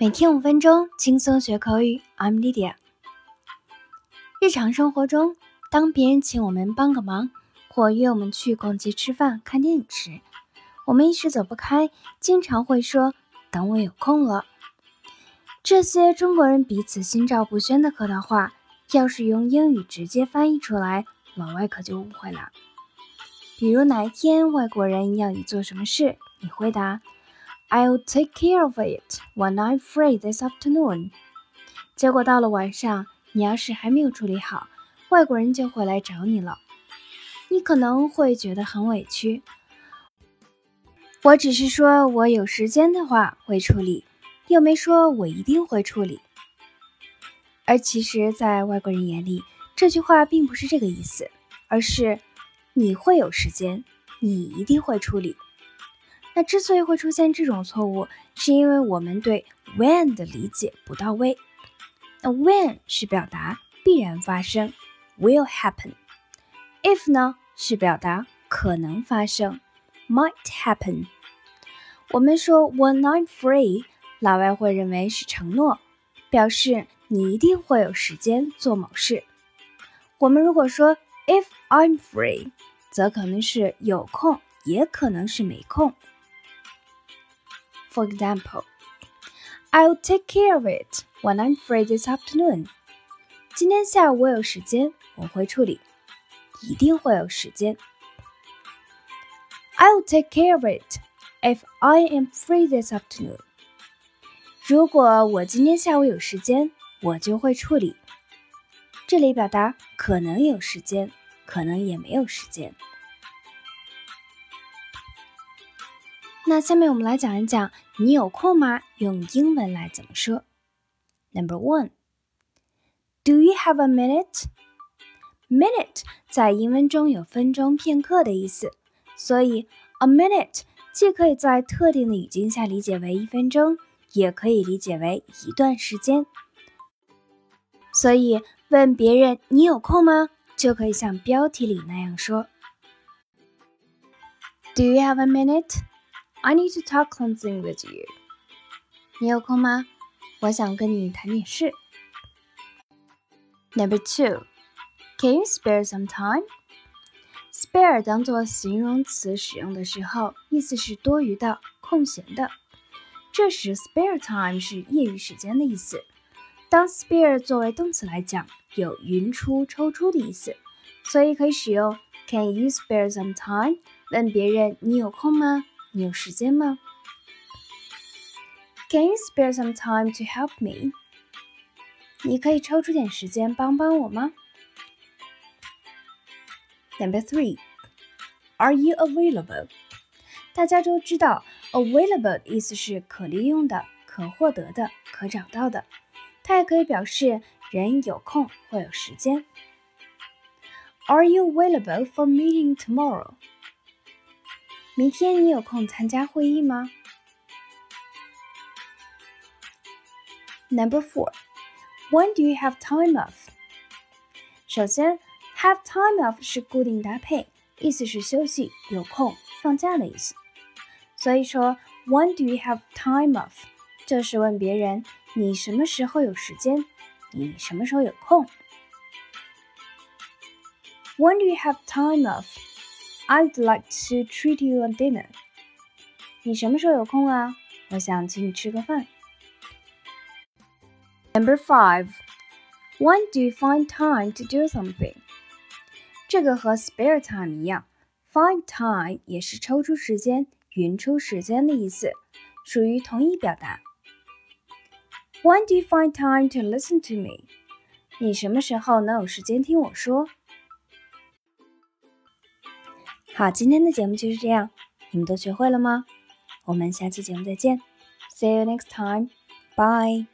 每天五分钟，轻松学口语。I'm Lydia。日常生活中，当别人请我们帮个忙，或约我们去逛街、吃饭、看电影时，我们一时走不开，经常会说“等我有空了”。这些中国人彼此心照不宣的客套话，要是用英语直接翻译出来，老外可就误会了。比如哪一天外国人要你做什么事，你回答。I'll take care of it when I'm free this afternoon。结果到了晚上，你要是还没有处理好，外国人就会来找你了。你可能会觉得很委屈。我只是说我有时间的话会处理，又没说我一定会处理。而其实，在外国人眼里，这句话并不是这个意思，而是你会有时间，你一定会处理。那之所以会出现这种错误，是因为我们对 when 的理解不到位。那 when 是表达必然发生，will happen。if 呢是表达可能发生，might happen。我们说 when I'm free，老外会认为是承诺，表示你一定会有时间做某事。我们如果说 if I'm free，则可能是有空，也可能是没空。For example, I'll take care of it when I'm free this afternoon. 今天下午我有时间，我会处理，一定会有时间。I'll take care of it if I am free this afternoon. 如果我今天下午有时间，我就会处理。这里表达可能有时间，可能也没有时间。 那下面我们来讲一讲，你有空吗？用英文来怎么说？Number one，Do you have a minute？Minute 在英文中有分钟、片刻的意思，所以 a minute 既可以在特定的语境下理解为一分钟，也可以理解为一段时间。所以问别人你有空吗，就可以像标题里那样说：Do you have a minute？minute？I need to talk something with you。你有空吗？我想跟你谈点事。Number two, can you spare some time? Spare 当做形容词使用的时候，意思是多余的、空闲的。这时 spare time 是业余时间的意思。当 spare 作为动词来讲，有匀出、抽出的意思，所以可以使用 Can you spare some time？问别人你有空吗？ 你有时间吗？Can you spare some time to help me？你可以抽出点时间帮帮我吗？Number three，Are you available？大家都知道，available 的意思是可利用的、可获得的、可找到的，它也可以表示人有空或有时间。Are you available for meeting tomorrow？ 明天你有空参加会议吗？Number four, when do you have time off？首先，have time off 是固定搭配，意思是休息、有空、放假的意思。所以说，when do you have time off？就是问别人你什么时候有时间，你什么时候有空。When do you have time off？off？I'd like to treat you a dinner。你什么时候有空啊？我想请你吃个饭。Number five, when do you find time to do something？这个和 spare time 一样，find time 也是抽出时间、匀出时间的意思，属于同义表达。When do you find time to listen to me？你什么时候能有时间听我说？ 好，今天的节目就是这样，你们都学会了吗？我们下期节目再见，See you next time，bye。